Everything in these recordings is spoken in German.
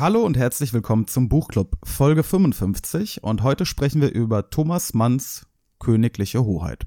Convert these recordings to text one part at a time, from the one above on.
Hallo und herzlich willkommen zum Buchclub Folge 55 und heute sprechen wir über Thomas Manns Königliche Hoheit.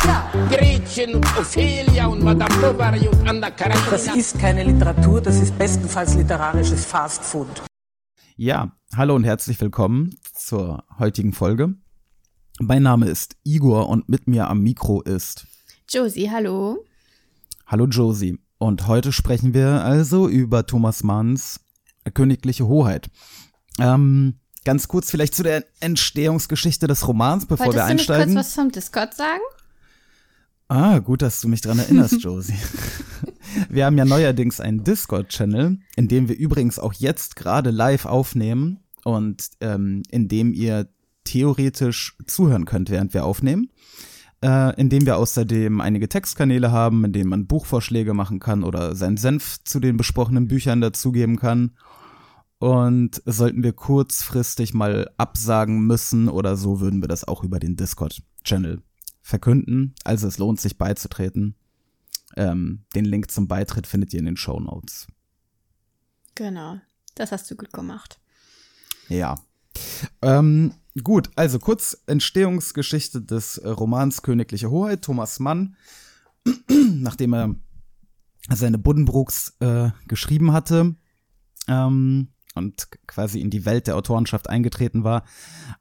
Gretchen und Ophelia und Madame Bovary und Anna Karenina. Das ist keine Literatur, das ist bestenfalls literarisches Fast Food. Ja, hallo und herzlich willkommen zur heutigen Folge. Mein Name ist Igor und mit mir am Mikro ist Josie, hallo. Hallo Josie. Und heute sprechen wir also über Thomas Manns Königliche Hoheit. Ähm, ganz kurz vielleicht zu der Entstehungsgeschichte des Romans, bevor Wolltest wir du nicht einsteigen. kurz was vom Discord sagen? Ah, gut, dass du mich dran erinnerst, Josie. wir haben ja neuerdings einen Discord-Channel, in dem wir übrigens auch jetzt gerade live aufnehmen und ähm, in dem ihr theoretisch zuhören könnt, während wir aufnehmen. Äh, in dem wir außerdem einige Textkanäle haben, in denen man Buchvorschläge machen kann oder seinen Senf zu den besprochenen Büchern dazugeben kann. Und sollten wir kurzfristig mal absagen müssen oder so, würden wir das auch über den Discord-Channel verkünden. Also es lohnt sich beizutreten. Ähm, den Link zum Beitritt findet ihr in den Show Notes. Genau. Das hast du gut gemacht. Ja. Ähm, gut, also kurz Entstehungsgeschichte des Romans Königliche Hoheit. Thomas Mann, nachdem er seine Buddenbrooks äh, geschrieben hatte ähm, und quasi in die Welt der Autorenschaft eingetreten war,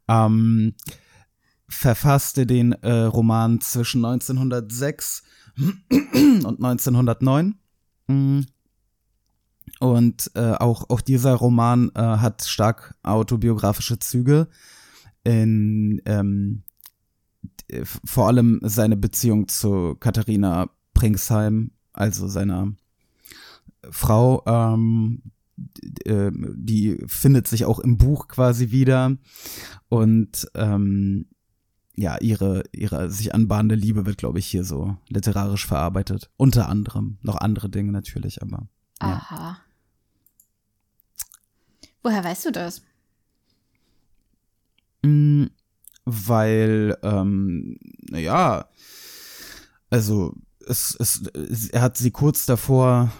ähm, verfasste den äh, Roman zwischen 1906 und 1909. Mm. Und äh, auch, auch dieser Roman äh, hat stark autobiografische Züge. In, ähm, d- vor allem seine Beziehung zu Katharina Pringsheim, also seiner Frau, ähm, äh, die findet sich auch im Buch quasi wieder. Und ähm, ja, ihre, ihre sich anbahnende Liebe wird, glaube ich, hier so literarisch verarbeitet. Unter anderem. Noch andere Dinge natürlich, aber. Ja. Aha. Woher weißt du das? Mm, Weil, ähm, naja, also es, es, es, er hat sie kurz davor,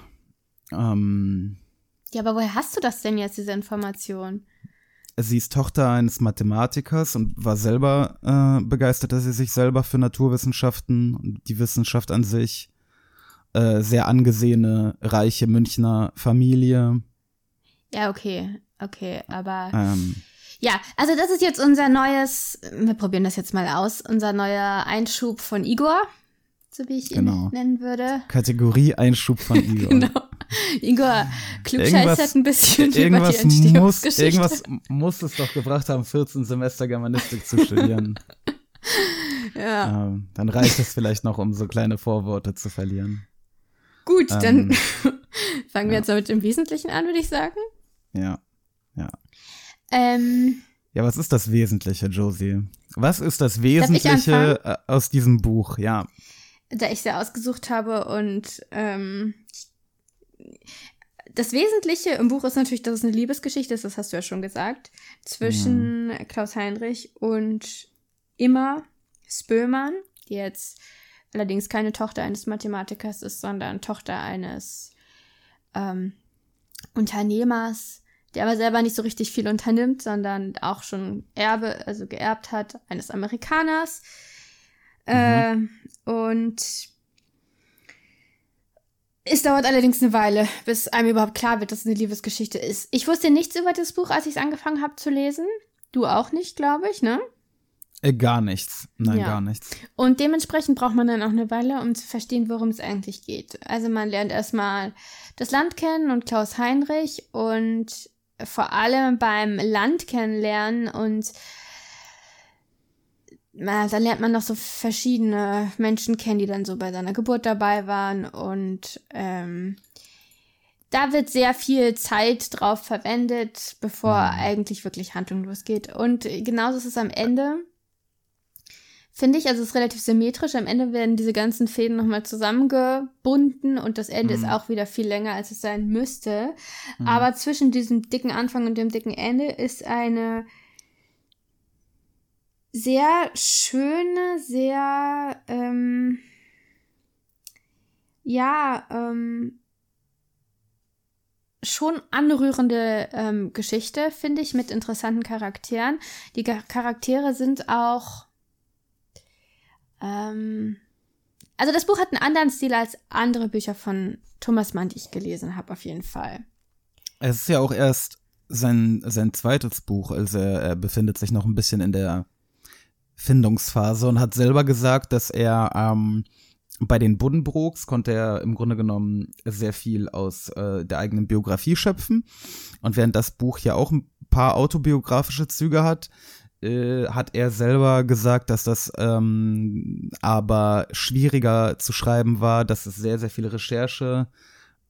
ähm, Ja, aber woher hast du das denn jetzt, diese Information? Sie ist Tochter eines Mathematikers und war selber äh, begeistert, dass sie sich selber für Naturwissenschaften und die Wissenschaft an sich äh, sehr angesehene, reiche Münchner Familie. Ja, okay. Okay, aber. Ähm, Ja, also das ist jetzt unser neues, wir probieren das jetzt mal aus, unser neuer Einschub von Igor, so wie ich ihn Genau. nennen würde. Kategorie Einschub von Igor. Genau. Igor klugscheißert ein bisschen über die irgendwas muss, irgendwas muss es doch gebracht haben, 14 Semester Germanistik zu studieren. Ja. ähm, dann reicht es vielleicht noch, um so kleine Vorworte zu verlieren. Gut, dann Ähm, fangen wir jetzt mal mit dem Wesentlichen an, würde ich sagen. Ja. Ja. Ähm, Ja, was ist das Wesentliche, Josie? Was ist das ich Wesentliche äh, aus diesem Buch? Ja. Da ich sie ausgesucht habe und ähm, das Wesentliche im Buch ist natürlich, dass es eine Liebesgeschichte ist, das hast du ja schon gesagt, zwischen Klaus Heinrich und Imma Spöllmann, die jetzt allerdings keine Tochter eines Mathematikers ist, sondern Tochter eines ähm, Unternehmers, der aber selber nicht so richtig viel unternimmt, sondern auch schon Erbe, also geerbt hat, eines Amerikaners. Ähm, und es dauert allerdings eine Weile, bis einem überhaupt klar wird, dass es eine Liebesgeschichte ist. Ich wusste nichts über das Buch, als ich es angefangen habe zu lesen. Du auch nicht, glaube ich, ne? Äh, gar nichts. Nein, Ja. gar nichts. Und dementsprechend braucht man dann auch eine Weile, um zu verstehen, worum es eigentlich geht. Also man lernt erstmal das Land kennen und Klaus Heinrich und vor allem beim Land kennenlernen und na, da lernt man noch so verschiedene Menschen kennen, die dann so bei seiner Geburt dabei waren und ähm, da wird sehr viel Zeit drauf verwendet, bevor eigentlich wirklich Handlung losgeht. Und genauso ist es am Ende. Finde ich, also es ist relativ symmetrisch. Am Ende werden diese ganzen Fäden nochmal zusammengebunden und das Ende ist auch wieder viel länger, als es sein müsste. Aber zwischen diesem dicken Anfang und dem dicken Ende ist eine sehr schöne, sehr, ähm, ja, ähm, schon anrührende ähm, Geschichte, finde ich, mit interessanten Charakteren. Die Charaktere sind auch. Ähm, also das Buch hat einen anderen Stil als andere Bücher von Thomas Mann, die ich gelesen habe, auf jeden Fall. Es ist ja auch erst sein, sein zweites Buch, also er, er befindet sich noch ein bisschen in der Findungsphase und hat selber gesagt, dass er ähm, bei den Buddenbrooks konnte er im Grunde genommen sehr viel aus äh, der eigenen Biografie schöpfen. Und während das Buch ja auch ein paar autobiografische Züge hat, äh, hat er selber gesagt, dass das ähm, aber schwieriger zu schreiben war, dass es sehr, sehr viel Recherche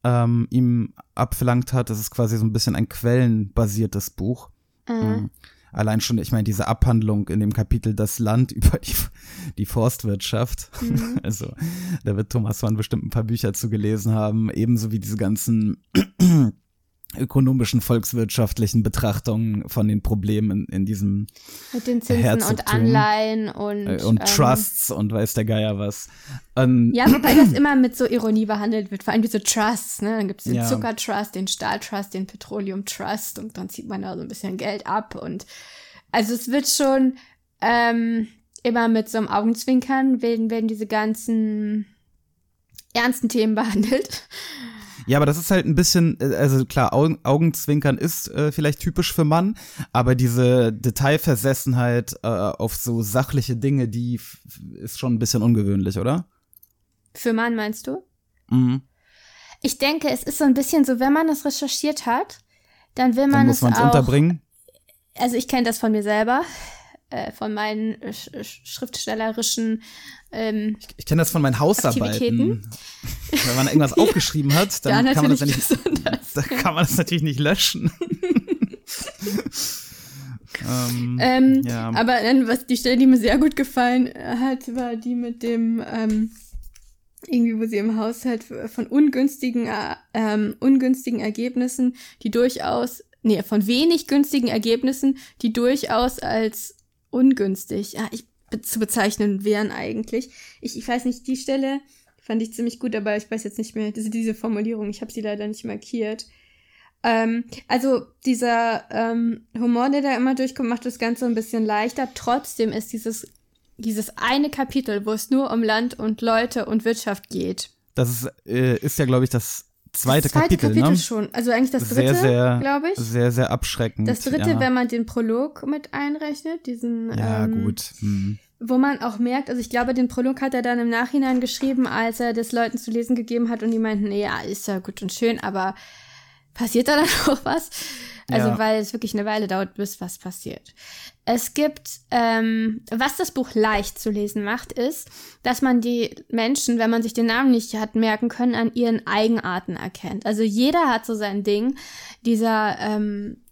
ähm, ihm abverlangt hat. Das ist quasi so ein bisschen ein quellenbasiertes Buch. Mhm. Allein schon, ich meine, diese Abhandlung in dem Kapitel Das Land über die, die Forstwirtschaft. Also, da wird Thomas Mann bestimmt ein paar Bücher zu gelesen haben, ebenso wie diese ganzen ökonomischen, volkswirtschaftlichen Betrachtungen von den Problemen in, in diesem Mit den Zinsen und Herzogtum. Anleihen und, äh, und ähm, Trusts und weiß der Geier was. Ähm, Ja, wobei das immer mit so Ironie behandelt wird, vor allem diese Trusts, ne? Dann gibt es den Ja. Zuckertrust, den Stahltrust, den Petroleum Trust und dann zieht man da so ein bisschen Geld ab und also es wird schon ähm, immer mit so einem Augenzwinkern werden, werden diese ganzen ernsten Themen behandelt. Ja, aber das ist halt ein bisschen, äh, also klar, Augen, Augenzwinkern ist äh, vielleicht typisch für Mann, aber diese Detailversessenheit äh, auf so sachliche Dinge, die ist schon ein bisschen ungewöhnlich, oder? Für Mann meinst du? Mhm. Ich denke, es ist so ein bisschen so, wenn man das recherchiert hat, dann will man Dann muss es man es auch unterbringen. also ich kenne das von mir selber, äh, von meinen sch sch- schriftstellerischen ähm, Ich kenne das von meinen Hausarbeiten. Wenn man irgendwas aufgeschrieben hat, dann Ja, kann man das ja natürlich nicht, da kann man das natürlich nicht löschen. ähm, Ähm, Ja. Aber dann, was die Stelle, die mir sehr gut gefallen hat, war die mit dem, ähm, irgendwie, wo sie im Haushalt von ungünstigen, äh, ähm, ungünstigen Ergebnissen, die durchaus, nee, von wenig günstigen Ergebnissen, die durchaus als ungünstig ja, ich, zu bezeichnen wären eigentlich. Ich, ich weiß nicht, die Stelle fand ich ziemlich gut, aber ich weiß jetzt nicht mehr, diese, diese Formulierung, ich habe sie leider nicht markiert. Ähm, also dieser ähm, Humor, der da immer durchkommt, macht das Ganze ein bisschen leichter. Trotzdem ist dieses, dieses eine Kapitel, wo es nur um Land und Leute und Wirtschaft geht. das ist, äh, ist ja, glaube ich, das zweite, das zweite Kapitel, Kapitel ne? schon. Also eigentlich das dritte, glaube ich. sehr, sehr abschreckend. Das dritte, ja. wenn man den Prolog mit einrechnet, diesen, Ja, ähm, gut. Hm. wo man auch merkt, also ich glaube, den Prolog hat er dann im Nachhinein geschrieben, als er das Leuten zu lesen gegeben hat und die meinten, ja, ist ja gut und schön, aber passiert da dann auch was? Also, Ja. weil es wirklich eine Weile dauert, bis was passiert. Es gibt, ähm, was das Buch leicht zu lesen macht, ist, dass man die Menschen, wenn man sich den Namen nicht hat merken können, an ihren Eigenarten erkennt. Also jeder hat so sein Ding. Dieser ähm,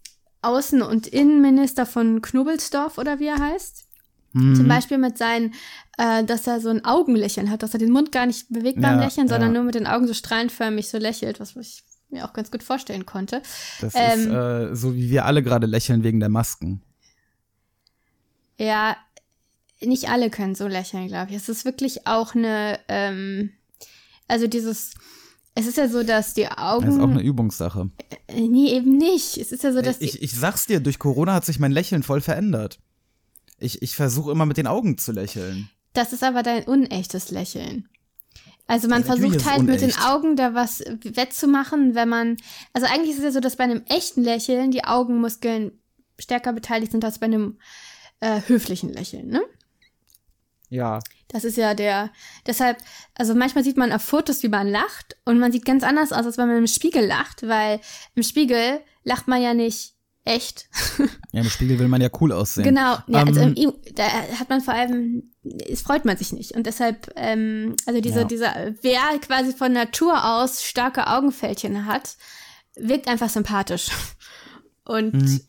Außen- und Innenminister von Knubbelsdorf oder wie er heißt. Mhm. Zum Beispiel mit seinen, äh, dass er so ein Augenlächeln hat, dass er den Mund gar nicht bewegt beim Ja, Lächeln, sondern ja. nur mit den Augen so strahlenförmig so lächelt, was ich mir auch ganz gut vorstellen konnte. Das ähm, ist äh, so, wie wir alle gerade lächeln wegen der Masken. Ja, nicht alle können so lächeln, glaube ich. Es ist wirklich auch eine, ähm, also dieses, es ist ja so, dass die Augen. Das ist auch eine Übungssache. Äh, nee, eben nicht. Es ist ja so, dass die, Ich, ich sag's dir, durch Corona hat sich mein Lächeln voll verändert. Ich, ich versuche immer mit den Augen zu lächeln. Das ist aber dein unechtes Lächeln. Also man ist versucht halt mit den. Augen da was wettzumachen, wenn man. Also eigentlich ist es ja so, dass bei einem echten Lächeln die Augenmuskeln stärker beteiligt sind als bei einem äh, höflichen Lächeln, ne? Ja. Das ist ja der. Deshalb, also manchmal sieht man auf Fotos, wie man lacht und man sieht ganz anders aus, als wenn man im Spiegel lacht, weil im Spiegel lacht man ja nicht echt. Ja, im Spiegel will man ja cool aussehen. Genau, ja, also Ähm, im, da hat man vor allem, es freut man sich nicht. Und deshalb, ähm, also diese, Ja. dieser, wer quasi von Natur aus starke Augenfältchen hat, wirkt einfach sympathisch. Und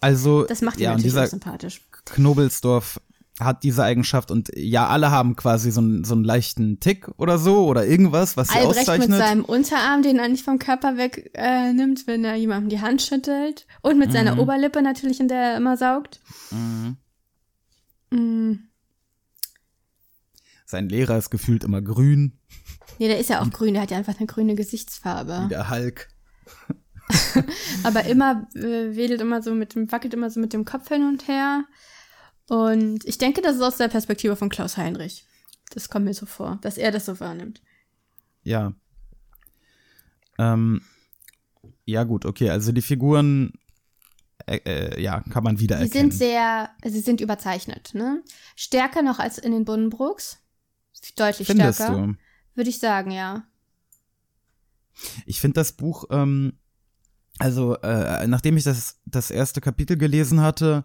Also, das macht ihn ja, natürlich dieser sympathisch. Knobelsdorf hat diese Eigenschaft und ja, alle haben quasi so einen, so einen leichten Tick oder so oder irgendwas, was sie Albrecht mit auszeichnet. seinem Unterarm, den er nicht vom Körper weg äh, nimmt, wenn er jemandem die Hand schüttelt. Und mit Mhm. seiner Oberlippe natürlich, in der er immer saugt. Mm, Sein Lehrer ist gefühlt immer grün, nee, der ist ja auch grün, der hat ja einfach eine grüne Gesichtsfarbe. wie der Hulk. Aber immer äh, wedelt immer so mit dem, wackelt immer so mit dem Kopf hin und her. Und ich denke, das ist aus der Perspektive von Klaus Heinrich. Das kommt mir so vor, dass er das so wahrnimmt. Ja. Ähm, ja, gut, okay. Also die Figuren, äh, äh, ja, kann man Sie wiedererkennen. sind sehr, sie sind überzeichnet, ne? Stärker noch als in den Buddenbrooks. Deutlich Findest stärker. du? Würde ich sagen, ja. Ich finde das Buch, ähm, also äh, nachdem ich das, das erste Kapitel gelesen hatte,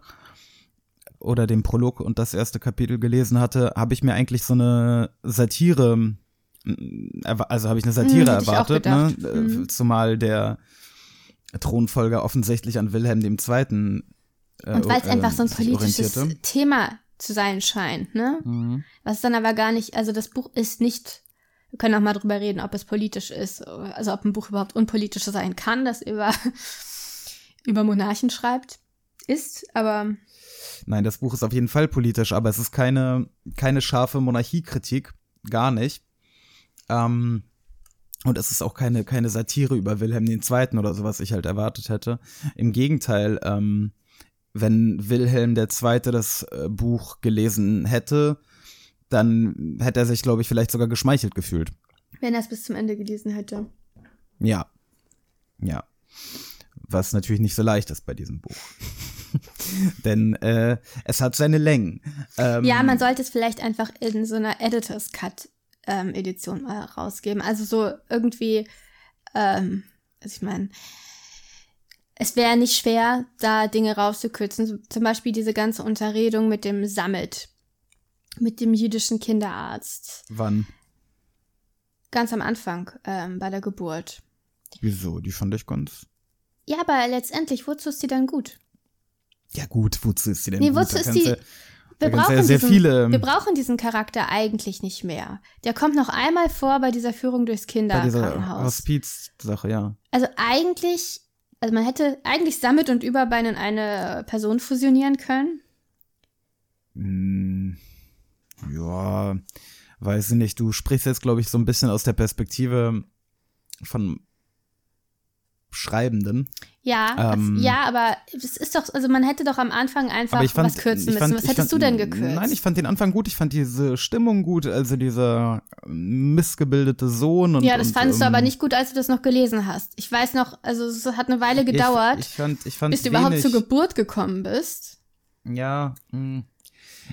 oder den Prolog und das erste Kapitel gelesen hatte, habe ich mir eigentlich so eine Satire, also habe ich eine Satire Hm, ich auch erwartet, ne? Äh, Mhm. zumal der Thronfolger offensichtlich an Wilhelm II. Äh, Und weil es äh, einfach so ein politisches. Thema zu sein scheint, ne? Mhm. Was dann aber gar nicht, also das Buch ist nicht, wir können auch mal drüber reden, ob es politisch ist, also ob ein Buch überhaupt unpolitisch sein kann, das über, über Monarchen schreibt, ist, aber Nein, das Buch ist auf jeden Fall politisch, aber es ist keine, keine scharfe Monarchiekritik, gar nicht. Ähm, und es ist auch keine, keine Satire über Wilhelm II. oder so, was ich halt erwartet hätte. Im Gegenteil, ähm, wenn Wilhelm II. das äh, Buch gelesen hätte, dann hätte er sich, glaube ich, vielleicht sogar geschmeichelt gefühlt. wenn er es bis zum Ende gelesen hätte. Ja. Ja. Was natürlich nicht so leicht ist bei diesem Buch. Denn äh, es hat seine Längen. Ähm, Ja, man sollte es vielleicht einfach in so einer Editor's Cut ähm, Edition mal rausgeben. Also so irgendwie, ähm, also ich meine, es wäre nicht schwer, da Dinge rauszukürzen. Zum Beispiel diese ganze Unterredung mit dem Summit, mit dem jüdischen Kinderarzt. Wann? Ganz am Anfang ähm, bei der Geburt. Wieso? Die fand ich ganz. Ja, aber letztendlich, wozu ist die dann gut? Ja, gut, wozu ist die denn Nee, wozu ist die- Wir brauchen, ja sehr diesen, viele, ähm, wir brauchen diesen Charakter eigentlich nicht mehr. Der kommt noch einmal vor bei dieser Führung durchs Kinderkrankenhaus. Hospiz-Sache, ja. Also eigentlich, also man hätte eigentlich Summit und Überbein in eine Person fusionieren können. Hm, ja, weiß ich nicht. Du sprichst jetzt, glaube ich, so ein bisschen aus der Perspektive von Schreibenden. Ja, Ähm. das, ja, aber es ist doch, also man hätte doch am Anfang einfach fand, was kürzen müssen. was hättest fand, du denn gekürzt? Nein, ich fand den Anfang gut. Ich fand diese Stimmung gut, also dieser missgebildete Sohn und ja, das und, fandest du ähm, aber nicht gut, als du das noch gelesen hast. Ich weiß noch, also es hat eine Weile gedauert, Ich, ich fand, ich fand bis du überhaupt wenig, zur Geburt gekommen bist. Ja, mh.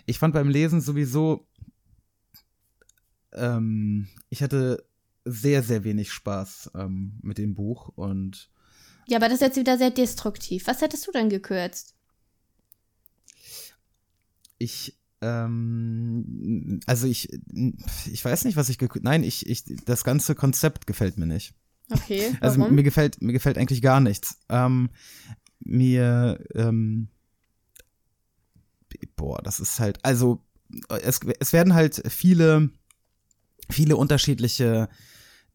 ich fand beim Lesen sowieso, ähm, ich hatte sehr, sehr wenig Spaß ähm, mit dem Buch und Ja, aber das ist jetzt wieder sehr destruktiv. Was hättest du denn gekürzt? ich, ähm, also ich, ich weiß nicht, was ich, gek- nein, ich, ich, das ganze Konzept gefällt mir nicht. Okay, Also warum? mir gefällt, mir gefällt eigentlich gar nichts. Ähm, mir, ähm, boah, das ist halt, also es, es werden halt viele, viele unterschiedliche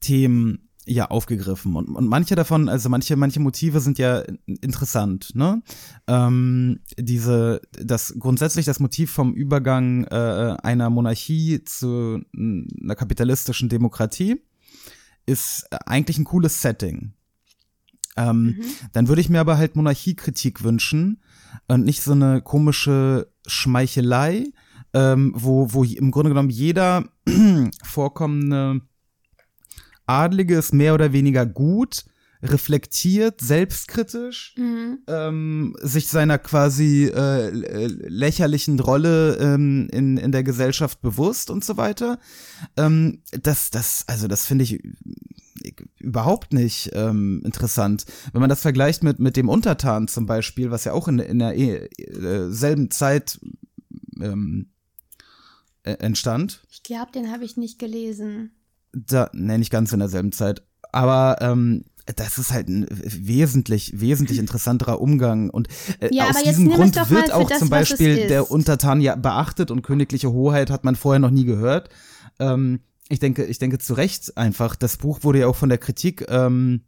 Themen ja aufgegriffen und, und manche davon, also manche, manche Motive sind ja interessant, ne? Ähm, diese, das grundsätzlich das Motiv vom Übergang äh, einer Monarchie zu einer kapitalistischen Demokratie ist eigentlich ein cooles Setting. Ähm, Dann würde ich mir aber halt Monarchiekritik wünschen und nicht so eine komische Schmeichelei, ähm, wo, wo im Grunde genommen jeder vorkommende Adlige ist mehr oder weniger gut, reflektiert, selbstkritisch, Mhm. ähm, sich seiner quasi äh, lächerlichen Rolle ähm, in, in der Gesellschaft bewusst und so weiter. Ähm, das, das, also das finde ich überhaupt nicht ähm, interessant. Wenn man das vergleicht mit, mit dem Untertan zum Beispiel, was ja auch in, in der äh, selben Zeit ähm, äh, entstand. Ich glaube, den habe ich nicht gelesen. Da, ne, nicht ganz in derselben Zeit. Aber ähm, das ist halt ein wesentlich, wesentlich interessanterer Umgang. Und äh, Ja, aus aber jetzt diesem Grund wird auch das, zum Beispiel der. Untertan ja beachtet und königliche Hoheit hat man vorher noch nie gehört. Ähm, ich denke, ich denke zu Recht einfach. Das Buch wurde ja auch von der Kritik ähm,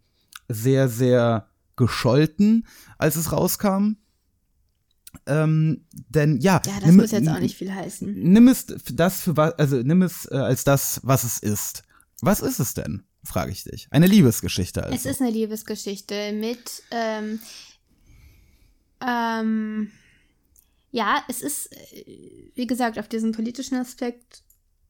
sehr, sehr gescholten, als es rauskam. Ähm, denn ja, Ja, das nimm- muss jetzt auch nicht viel heißen. Nimm es das für was, also nimm es äh, als das, was es ist. Was ist es denn? Frage ich dich. Eine Liebesgeschichte also. Es ist eine Liebesgeschichte mit, ähm, ähm, ja, es ist, äh, wie gesagt, auf diesen politischen Aspekt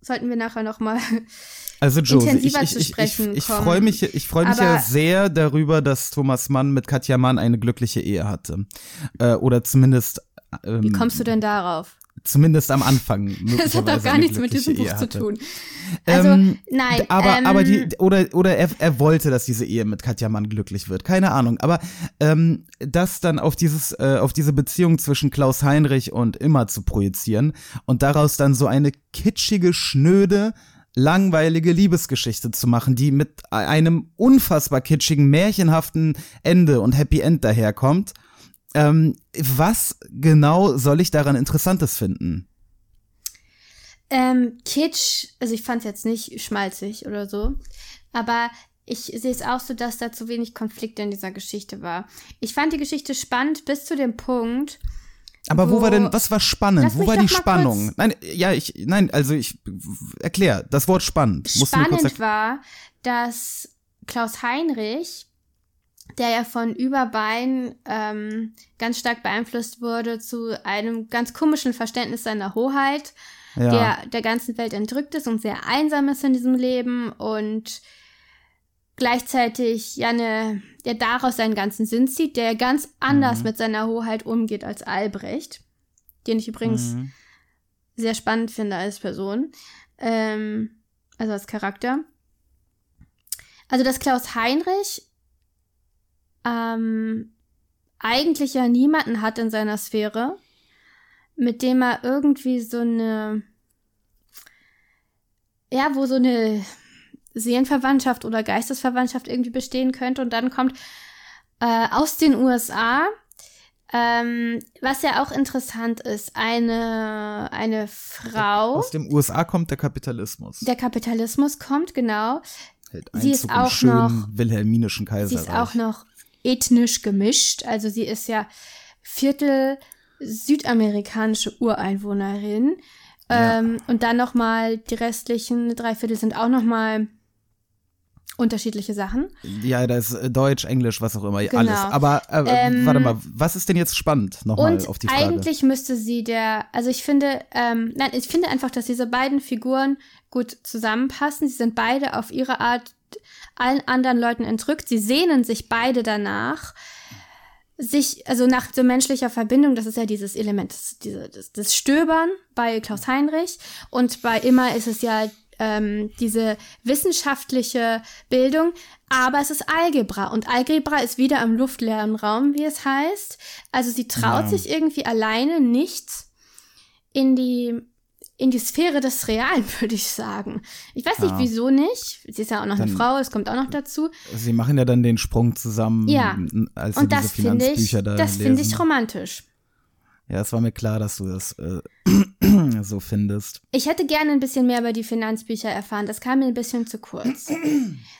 sollten wir nachher noch mal Also Josie, ich, intensiver ich, zu ich, ich, sprechen ich kommen. freue mich, ich freue mich ja sehr darüber, dass Thomas Mann mit Katja Mann eine glückliche Ehe hatte. Äh, oder zumindest, ähm, Wie kommst du denn darauf? Zumindest am Anfang. Das hat doch möglicherweise gar nichts mit diesem Buch zu tun. Also, Ähm, nein. Aber, ähm, aber die, oder, oder er, er wollte, dass diese Ehe mit Katja Mann glücklich wird. Keine Ahnung. Aber ähm, das dann auf dieses, äh, auf diese Beziehung zwischen Klaus Heinrich und Imma zu projizieren und daraus dann so eine kitschige, schnöde, langweilige Liebesgeschichte zu machen, die mit einem unfassbar kitschigen, märchenhaften Ende und Happy End daherkommt. Ähm, was genau soll ich daran Interessantes finden? Ähm, Kitsch, also ich fand es jetzt nicht schmalzig oder so, aber ich sehe es auch so, dass da zu wenig Konflikte in dieser Geschichte war. Ich fand die Geschichte spannend bis zu dem Punkt, Aber wo, Wo- war denn, was war spannend? Wo war die Spannung? Nein, ja, ich, nein, also ich, erklär, das Wort spannend. Spannend war, dass Klaus Heinrich, der ja von Überbein ähm, ganz stark beeinflusst wurde zu einem ganz komischen Verständnis seiner Hoheit, Ja. der der ganzen Welt entrückt ist und sehr einsam ist in diesem Leben und gleichzeitig ja eine, der daraus seinen ganzen Sinn zieht, der ganz anders Mhm. mit seiner Hoheit umgeht als Albrecht, den ich übrigens Mhm. sehr spannend finde als Person, ähm, also als Charakter. Also dass Klaus Heinrich ähm, eigentlich ja niemanden hat in seiner Sphäre, mit dem er irgendwie so eine, ja, wo so eine Seelenverwandtschaft oder Geistesverwandtschaft irgendwie bestehen könnte. Und dann kommt äh, aus den USA, ähm, was ja auch interessant ist, eine, eine Frau, Aus dem USA kommt der Kapitalismus. der Kapitalismus kommt, genau. Hält sie ist auch noch- wilhelminischen Sie Kaiserreich. ist auch noch ethnisch gemischt. Also sie ist ja Viertel südamerikanische Ureinwohnerin. Ja. Ähm, und dann noch mal die restlichen drei Viertel sind auch noch mal unterschiedliche Sachen. Ja, da ist Deutsch, Englisch, was auch immer, Genau. alles. Aber äh, Ähm, warte mal, was ist denn jetzt spannend? Nochmal auf die Frage. eigentlich müsste sie der, also ich finde, ähm, nein, ich finde einfach, dass diese beiden Figuren gut zusammenpassen. Sie sind beide auf ihre Art allen anderen Leuten entrückt. Sie sehnen sich beide danach, sich, also nach so menschlicher Verbindung, das ist ja dieses Element, das, diese, das, das Stöbern bei Klaus Heinrich und bei Immer ist es ja ähm, diese wissenschaftliche Bildung, aber es ist Algebra und Algebra ist wieder im luftleeren Raum, wie es heißt. Also sie traut Ja. sich irgendwie alleine nicht in die in die Sphäre des Realen, würde ich sagen. Ich weiß nicht, Ja. wieso nicht. Sie ist ja auch noch eine Dann- Frau, es kommt auch noch dazu. Sie machen ja dann den Sprung zusammen, Ja. als sie Und das finde ich, da das finde ich romantisch. Ja, es war mir klar, dass du das äh, so findest. Ich hätte gerne ein bisschen mehr über die Finanzbücher erfahren. Das kam mir ein bisschen zu kurz.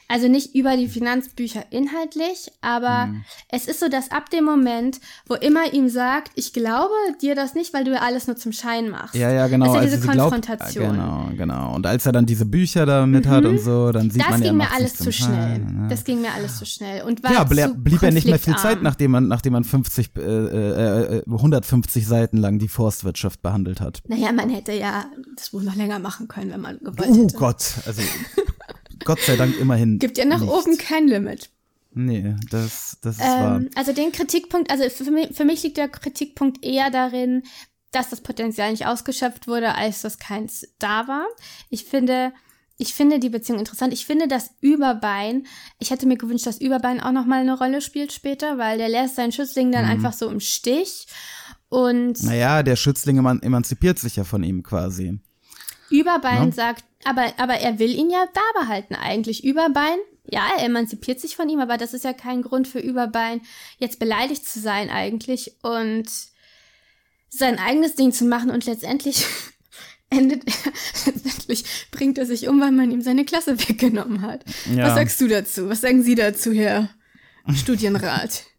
Also nicht über die Finanzbücher inhaltlich, aber Mhm. es ist so, dass ab dem Moment, wo immer ihm sagt, ich glaube dir das nicht, weil du ja alles nur zum Schein machst. Ja, ja, genau. Das ist ja also diese glaubt- Konfrontation. Genau, genau. Und als er dann diese Bücher da mit hat und so, dann sieht Das man ja, ging mir alles zu schnell. Ne? Das ging mir alles zu schnell. Und war ja, ble blieb ja nicht mehr viel Zeit, nachdem man, nachdem man 50, äh, äh, äh, 150 Seiten lang die Forstwirtschaft behandelt hat. Naja, man hätte ja das Buch noch länger machen können, wenn man gewollt Oh hätte. Gott, also Gott sei Dank immerhin. Gibt ja nach nichts. oben kein Limit. Nee, das, das ist wahr. Ähm, also den Kritikpunkt, also für mich, für mich liegt der Kritikpunkt eher darin, dass das Potenzial nicht ausgeschöpft wurde, als dass keins da war. Ich finde, ich finde die Beziehung interessant. Ich finde das Überbein, ich hätte mir gewünscht, dass Überbein auch nochmal eine Rolle spielt später, weil der lässt seinen Schützling dann einfach so im Stich. Und Naja, der Schützling eman emanzipiert sich ja von ihm quasi. Überbein Ja. sagt, aber, aber er will ihn ja da behalten eigentlich. Überbein, ja, er emanzipiert sich von ihm, aber das ist ja kein Grund für Überbein, jetzt beleidigt zu sein eigentlich und sein eigenes Ding zu machen und letztendlich endet er, letztendlich bringt er sich um, weil man ihm seine Klasse weggenommen hat. Ja. Was sagst du dazu? Was sagen Sie dazu, Herr Studienrat?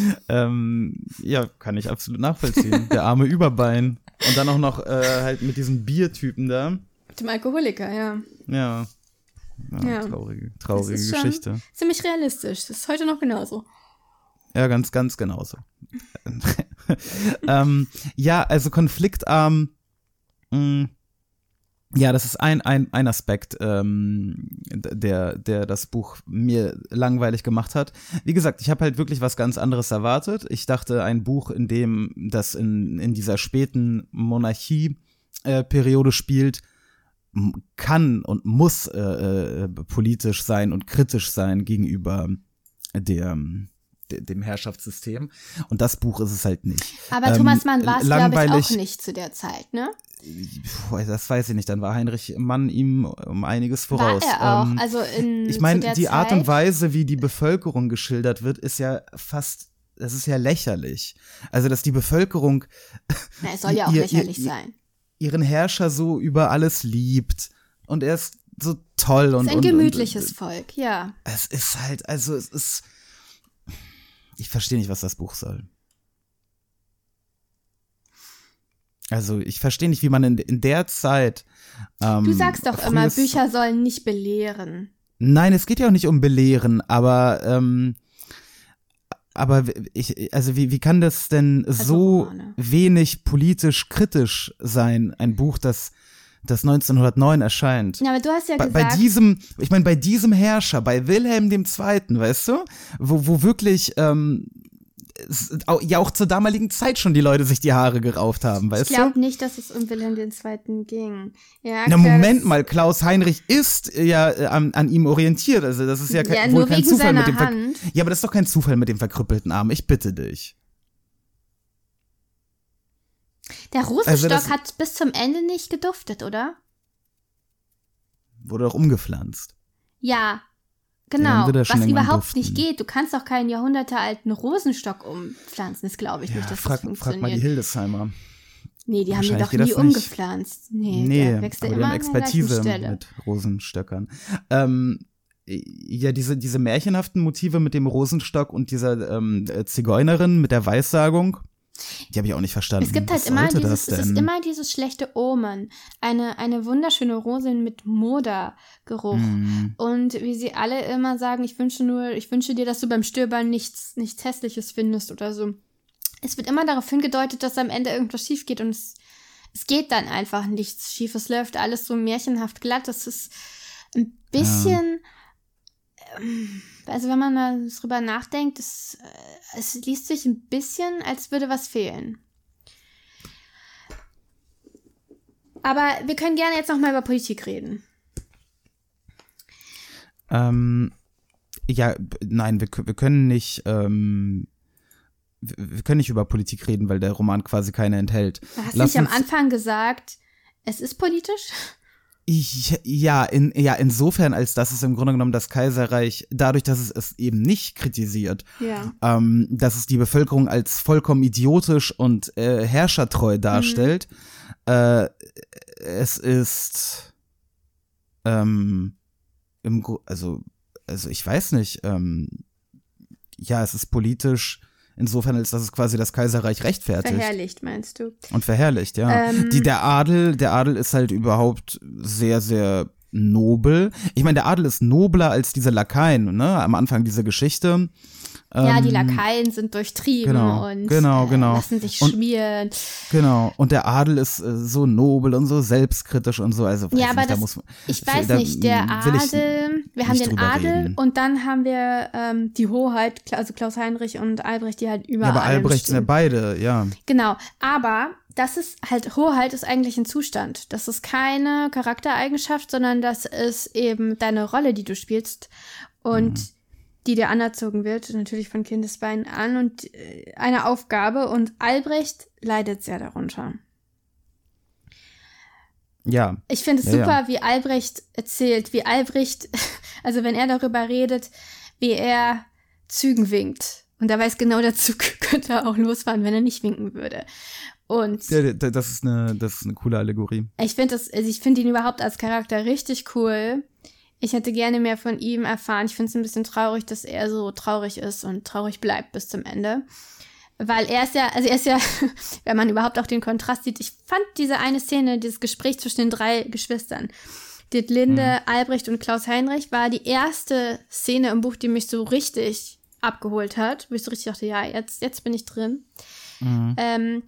Ähm, ja, kann ich absolut nachvollziehen. Der arme Überbein. Und dann auch noch äh, halt mit diesem Biertypen da. Dem Alkoholiker, ja. Ja. Ja, Ja. traurige, traurige ist Geschichte. Ziemlich realistisch. Das ist heute noch genauso. Ja, ganz, ganz genauso. ähm, ja, also konfliktarm. Mh, ja, das ist ein, ein, ein Aspekt, ähm, der, der das Buch mir langweilig gemacht hat. Wie gesagt, ich habe halt wirklich was ganz anderes erwartet. Ich dachte, ein Buch, in dem das in, in dieser späten Monarchie-Periode spielt, m- kann und muss äh, äh, politisch sein und kritisch sein gegenüber der, de- dem Herrschaftssystem. Und das Buch ist es halt nicht. Aber Ähm, Thomas Mann war es, glaube ich, auch nicht zu der Zeit, ne? Das weiß ich nicht. Dann war Heinrich Mann ihm um einiges voraus. War er auch. Ähm, also in ich meine, die Art Zeit, und Weise, wie die Bevölkerung geschildert wird, ist ja fast, das ist ja lächerlich. Also, dass die Bevölkerung Na, es soll ja auch ihr- lächerlich ihr- sein. ihren Herrscher so über alles liebt und er ist so toll und Es ist ein und, gemütliches Und, Volk, ja. es ist halt, also es ist. Ich verstehe nicht, was das Buch soll. Also ich verstehe nicht, wie man in, in der Zeit. Ähm, Du sagst doch immer, Bücher sollen nicht belehren. Nein, es geht ja auch nicht um Belehren, aber ähm, aber ich, also wie, wie kann das denn so Romane. wenig politisch kritisch sein, ein Buch, das, das 1909 erscheint? Ja, aber du hast ja bei, bei gesagt, diesem, ich meine, bei diesem Herrscher, bei Wilhelm II., weißt du, wo, wo wirklich ähm, ja auch zur damaligen Zeit schon die Leute sich die Haare gerauft haben, ich weißt du? glaube nicht, dass es um Wilhelm II. ging. Ja, Na, Moment mal, Klaus Heinrich ist ja äh, an, an ihm orientiert. Also, das ist ja, kein, Ja, wohl kein Zufall mit dem Ver Hand. Ja, aber das ist doch kein Zufall mit dem verkrüppelten Arm. Ich bitte dich. Der Rosenstock Also hat bis zum Ende nicht geduftet, oder? Wurde doch umgepflanzt. Ja, genau. Was überhaupt nicht geht. Du kannst doch keinen jahrhundertealten Rosenstock umpflanzen. Das glaube ich Ja, nicht, dass frag, das funktioniert. frag mal die Hildesheimer. nee, die haben Wahrscheinlich doch nie umgepflanzt. Nee, Nee, der wächst aber die immer haben der gleichen Expertise mit Rosenstöckern. Ähm, ja, diese, diese märchenhaften Motive mit dem Rosenstock und dieser ähm, äh, Zigeunerin mit der Weissagung, die habe ich auch nicht verstanden. Es gibt halt Was immer dieses, es ist immer dieses schlechte Omen. Eine, eine wunderschöne Rose mit Modergeruch. Mhm. Und wie sie alle immer sagen, ich wünsche nur, ich wünsche dir, dass du beim Stöbern nichts, nichts Hässliches findest oder so. Es wird immer darauf hingedeutet, dass am Ende irgendwas schief geht und es, es geht dann einfach nichts schief. Es läuft alles so märchenhaft glatt. Das ist ein bisschen, ähm, also wenn man mal drüber nachdenkt, es, äh, es liest sich ein bisschen, als würde was fehlen. Aber wir können gerne jetzt noch mal über Politik reden. Ähm, ja, nein, wir, wir können nicht, ähm, wir können nicht über Politik reden, weil der Roman quasi keine enthält. Du hast Lass nicht am Anfang gesagt, es ist politisch? Ich, ja, in, ja, insofern, als dass es im Grunde genommen das Kaiserreich, dadurch, dass es es eben nicht kritisiert, Ja. ähm, dass es die Bevölkerung als vollkommen idiotisch und äh, Mhm. herrschertreu darstellt. Äh, es ist ähm, im also also ich weiß nicht. Ähm, ja, es ist politisch insofern, als dass es quasi das Kaiserreich rechtfertigt Verherrlicht, meinst du? und verherrlicht. Ja, Ähm. die der Adel, der Adel ist halt überhaupt sehr sehr nobel. Ich meine, der Adel ist nobler als diese Lakaien, ne? Am Anfang dieser Geschichte. Ja, die Ähm, Lakaien sind durchtrieben genau, und genau, äh, genau. lassen sich Und- schmieren. Genau, und der Adel ist äh, so nobel und so selbstkritisch und so. Also, Ja, aber nicht, da das, muss man, ich weiß da nicht, der Adel, wir haben den Adel reden. und dann haben wir ähm, die Hoheit, also Klaus Heinrich und Albrecht, die halt über Ja, aber Albrecht sind ja beide, ja. Genau, aber das ist halt, Hoheit ist eigentlich ein Zustand. Das ist keine Charaktereigenschaft, sondern das ist eben deine Rolle, die du spielst und die dir anerzogen wird, natürlich von Kindesbeinen an und äh, eine Aufgabe. Und Albrecht leidet sehr darunter. Ja. Ich finde es Ja, super, ja. wie Albrecht erzählt, wie Albrecht, also wenn er darüber redet, wie er Zügen winkt. Und er weiß genau, der Zug könnte auch losfahren, wenn er nicht winken würde. Und Ja, das ist eine, das ist eine coole Allegorie. ich finde das, also ich finde ihn überhaupt als Charakter richtig cool. Ich hätte gerne mehr von ihm erfahren. Ich finde es ein bisschen traurig, dass er so traurig ist und traurig bleibt bis zum Ende. Weil er ist ja, also er ist ja, wenn man überhaupt auch den Kontrast sieht, ich fand diese eine Szene, dieses Gespräch zwischen den drei Geschwistern, Linde, Albrecht und Klaus Heinrich, war die erste Szene im Buch, die mich so richtig abgeholt hat, wo ich so richtig dachte, ja, jetzt, jetzt bin ich drin. Ähm,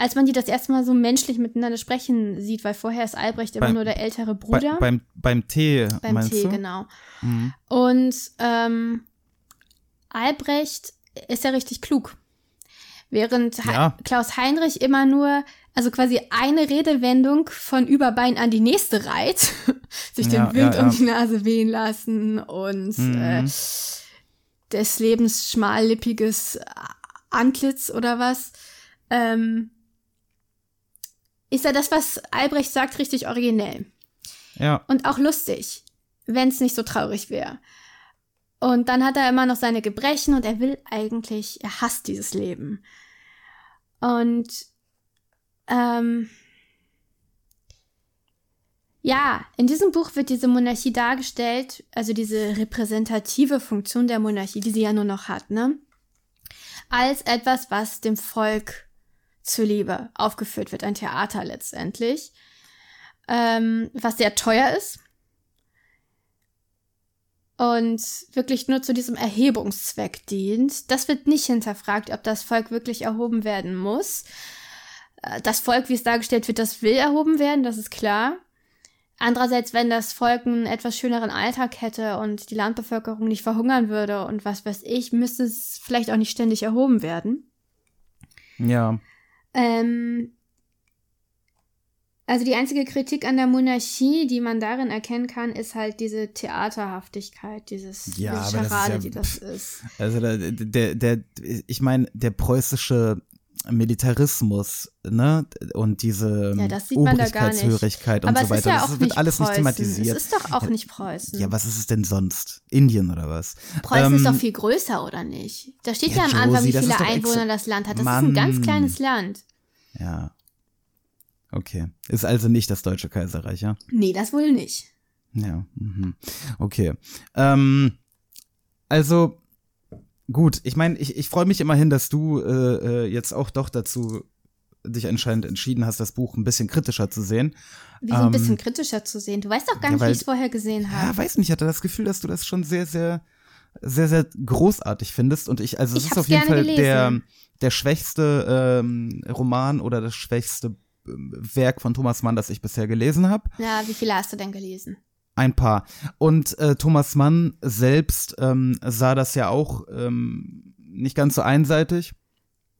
als man die das erste Mal so menschlich miteinander sprechen sieht, weil vorher ist Albrecht immer Beim- nur der ältere Bei, Bruder. beim, beim Tee, Beim meinst Tee, du? genau. Mhm. Und ähm, Albrecht ist ja richtig klug. Während Ja. Klaus Heinrich immer nur, also quasi eine Redewendung von Überbein an die nächste reiht, sich Ja, den Wind ja, ja. um die Nase wehen lassen und Mhm. äh, des Lebens schmallippiges Antlitz oder was. Ähm, ist ja das, was Albrecht sagt, richtig originell Ja. und auch lustig, wenn es nicht so traurig wäre. Und dann hat er immer noch seine Gebrechen und er will eigentlich, er hasst dieses Leben. Und ähm, ja, in diesem Buch wird diese Monarchie dargestellt, also diese repräsentative Funktion der Monarchie, die sie ja nur noch hat, ne? Als etwas, was dem Volk zuliebe aufgeführt wird, ein Theater letztendlich ähm, was sehr teuer ist. Und wirklich nur zu diesem Erhebungszweck dient. Das wird nicht hinterfragt, ob das Volk wirklich erhoben werden muss. Äh, Das Volk, wie es dargestellt wird, das will erhoben werden, das ist klar. Andererseits, wenn das Volk einen etwas schöneren Alltag hätte und die Landbevölkerung nicht verhungern würde und was weiß ich, müsste es vielleicht auch nicht ständig erhoben werden. Ja. Ähm, also die einzige Kritik an der Monarchie, die man darin erkennen kann, ist halt diese Theaterhaftigkeit, dieses Ja, diese aber das ja- die das ist. Also der, der, der ich meine, der preußische Militarismus, ne, und diese Ja, das nicht. Obrigkeitshörigkeit und so weiter, ist ja das wird nicht alles nicht Preußen. thematisiert. Es ist doch auch nicht Preußen. ja, was ist es denn sonst? Indien oder was? Preußen ist Ähm, doch viel größer, oder nicht? Da steht Ja, ja, am Anfang, wie Josie, das viele ist Einwohner das Land hat. Das ist Mann. ein ganz kleines Land. Ja. Okay. Ist also nicht das Deutsche Kaiserreich, ja? Nee, das wohl nicht. Ja, mhm. okay. Ähm, also, gut, ich meine, ich, ich freue mich immerhin, dass du äh, äh, jetzt auch doch dazu dich anscheinend entschieden hast, das Buch ein bisschen kritischer zu sehen. Wie so ein Ähm, bisschen kritischer zu sehen. Du weißt doch gar ja, nicht, wie weil- ich es vorher gesehen Ja, habe. weiß nicht, ich hatte das Gefühl, dass du das schon sehr, sehr, sehr, sehr großartig findest. Und ich, also es ist auf jeden Fall der, gelesen. der schwächste ähm, Roman oder das schwächste ähm, Werk von Thomas Mann, das ich bisher gelesen habe. Ja, wie viele hast du denn gelesen? Ein paar. Und äh, Thomas Mann selbst ähm, sah das ja auch ähm, nicht ganz so einseitig.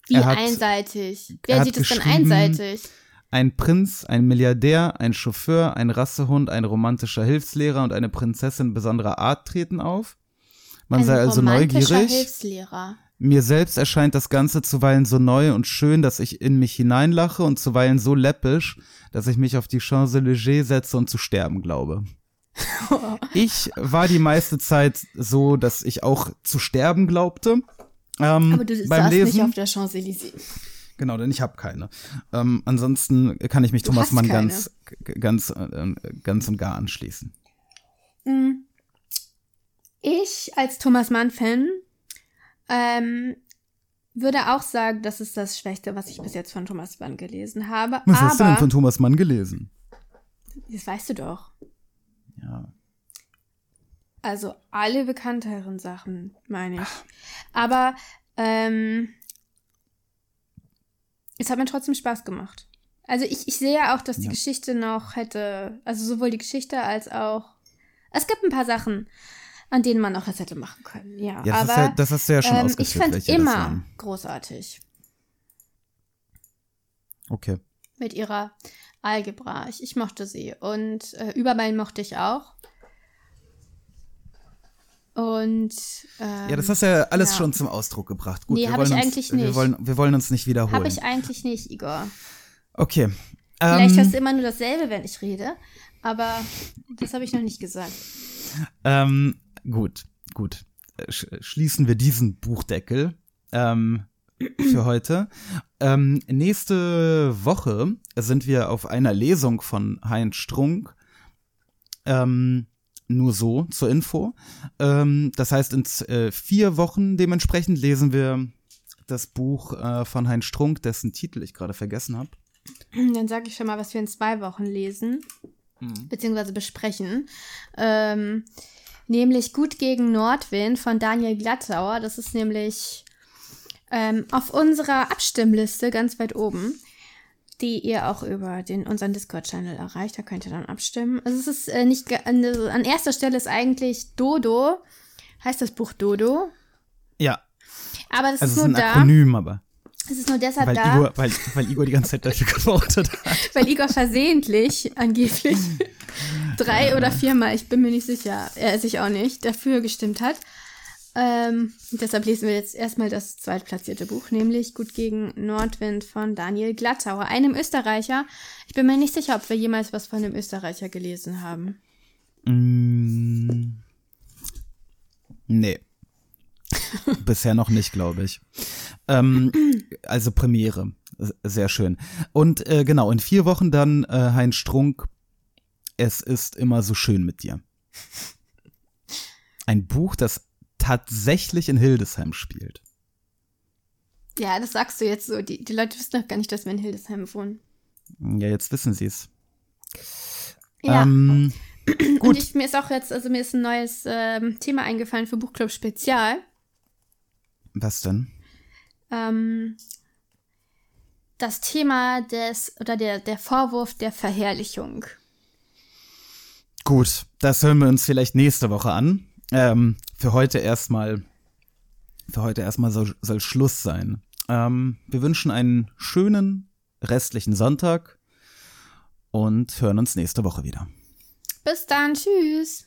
Wie Er hat- einseitig. er Wer sieht es denn einseitig? Ein Prinz, ein Milliardär, ein Chauffeur, ein Rassehund, ein romantischer Hilfslehrer und eine Prinzessin besonderer Art treten auf. Man Ein sei also romantischer neugierig. Hilfslehrer. Mir selbst erscheint das Ganze zuweilen so neu und schön, dass ich in mich hineinlache und zuweilen so läppisch, dass ich mich auf die Champs-Élysées setze und zu sterben glaube. Ich war die meiste Zeit so, dass ich auch zu sterben glaubte. Ähm, Aber du beim saßt Lesen. nicht auf der Champs-Élysées. Genau, denn ich habe keine. Ähm, ansonsten kann ich mich Du Thomas Mann keine. ganz, ganz, äh, ganz und gar anschließen. Mm. Ich als Thomas Mann-Fan ähm, würde auch sagen, das ist das Schwächste, was ich bis jetzt von Thomas Mann gelesen habe. Was Aber, hast du denn von Thomas Mann gelesen? das weißt du doch. Ja. Also alle bekannteren Sachen, meine ich. Aber ähm, es hat mir trotzdem Spaß gemacht. Also ich, ich sehe ja auch, dass die Ja. Geschichte noch hätte, also sowohl die Geschichte als auch. Es gibt ein paar Sachen, an denen man noch was hätte machen können. Ja, Ja, das, aber ist ja, das hast du ja schon ähm, ich fand immer großartig. Okay. mit ihrer Algebra. Ich, ich mochte sie. Und äh, Überbein mochte ich auch. Und ähm, Ja, das hast du ja alles ja. schon zum Ausdruck gebracht. Gut, Nee, wir hab wollen ich uns, eigentlich Wir nicht. wollen, wir wollen uns nicht wiederholen. habe ich eigentlich nicht, Igor. okay. Vielleicht Ähm, hast du immer nur dasselbe, wenn ich rede. Aber das habe ich noch nicht gesagt. Ähm, gut, gut. Äh, sch schließen wir diesen Buchdeckel ähm, für heute. Ähm, nächste Woche sind wir auf einer Lesung von Heinz Strunk. Ähm, nur so zur Info. Ähm, das heißt, in äh, vier Wochen dementsprechend lesen wir das Buch äh, von Heinz Strunk, dessen Titel ich gerade vergessen habe. Dann sage ich schon mal, was wir in zwei Wochen lesen, beziehungsweise besprechen. Ähm, nämlich Gut gegen Nordwind von Daniel Glattauer. Das ist nämlich ähm, auf unserer Abstimmliste ganz weit oben, die ihr auch über den, unseren Discord-Channel erreicht. Da könnt ihr dann abstimmen. Also es ist äh, nicht, ge- also an erster Stelle ist eigentlich Dodo. Heißt das Buch Dodo? Ja, Aber das also es ist nur ein da. Akronym, aber Es ist nur deshalb weil da. Igor, weil, weil Igor die ganze Zeit dafür gevotet hat. Weil Igor versehentlich, angeblich, drei oder viermal, ich bin mir nicht sicher, er sich auch nicht, dafür gestimmt hat. Ähm, deshalb lesen wir jetzt erstmal das zweitplatzierte Buch, nämlich Gut gegen Nordwind von Daniel Glattauer, einem Österreicher. Ich bin mir nicht sicher, ob wir jemals was von einem Österreicher gelesen haben. Mm, nee. Bisher noch nicht, glaube ich. Ähm, also Premiere. Sehr schön. Und äh, genau, in vier Wochen dann äh, Heinz Strunk. Es ist immer so schön mit dir. Ein Buch, das tatsächlich in Hildesheim spielt. Ja, das sagst du jetzt so. Die, die Leute wissen doch gar nicht, dass wir in Hildesheim wohnen. Ja, jetzt wissen sie es. Ja. Ähm, Und gut. ich, mir ist auch jetzt, also mir ist ein neues ähm, Thema eingefallen für Buchclub Spezial. was denn? ähm, das Thema des oder der, der Vorwurf der Verherrlichung. Gut, das hören wir uns vielleicht nächste Woche an. Ähm, für heute erstmal, für heute erstmal soll, soll Schluss sein. Ähm, wir wünschen einen schönen restlichen Sonntag und hören uns nächste Woche wieder. Bis dann, tschüss.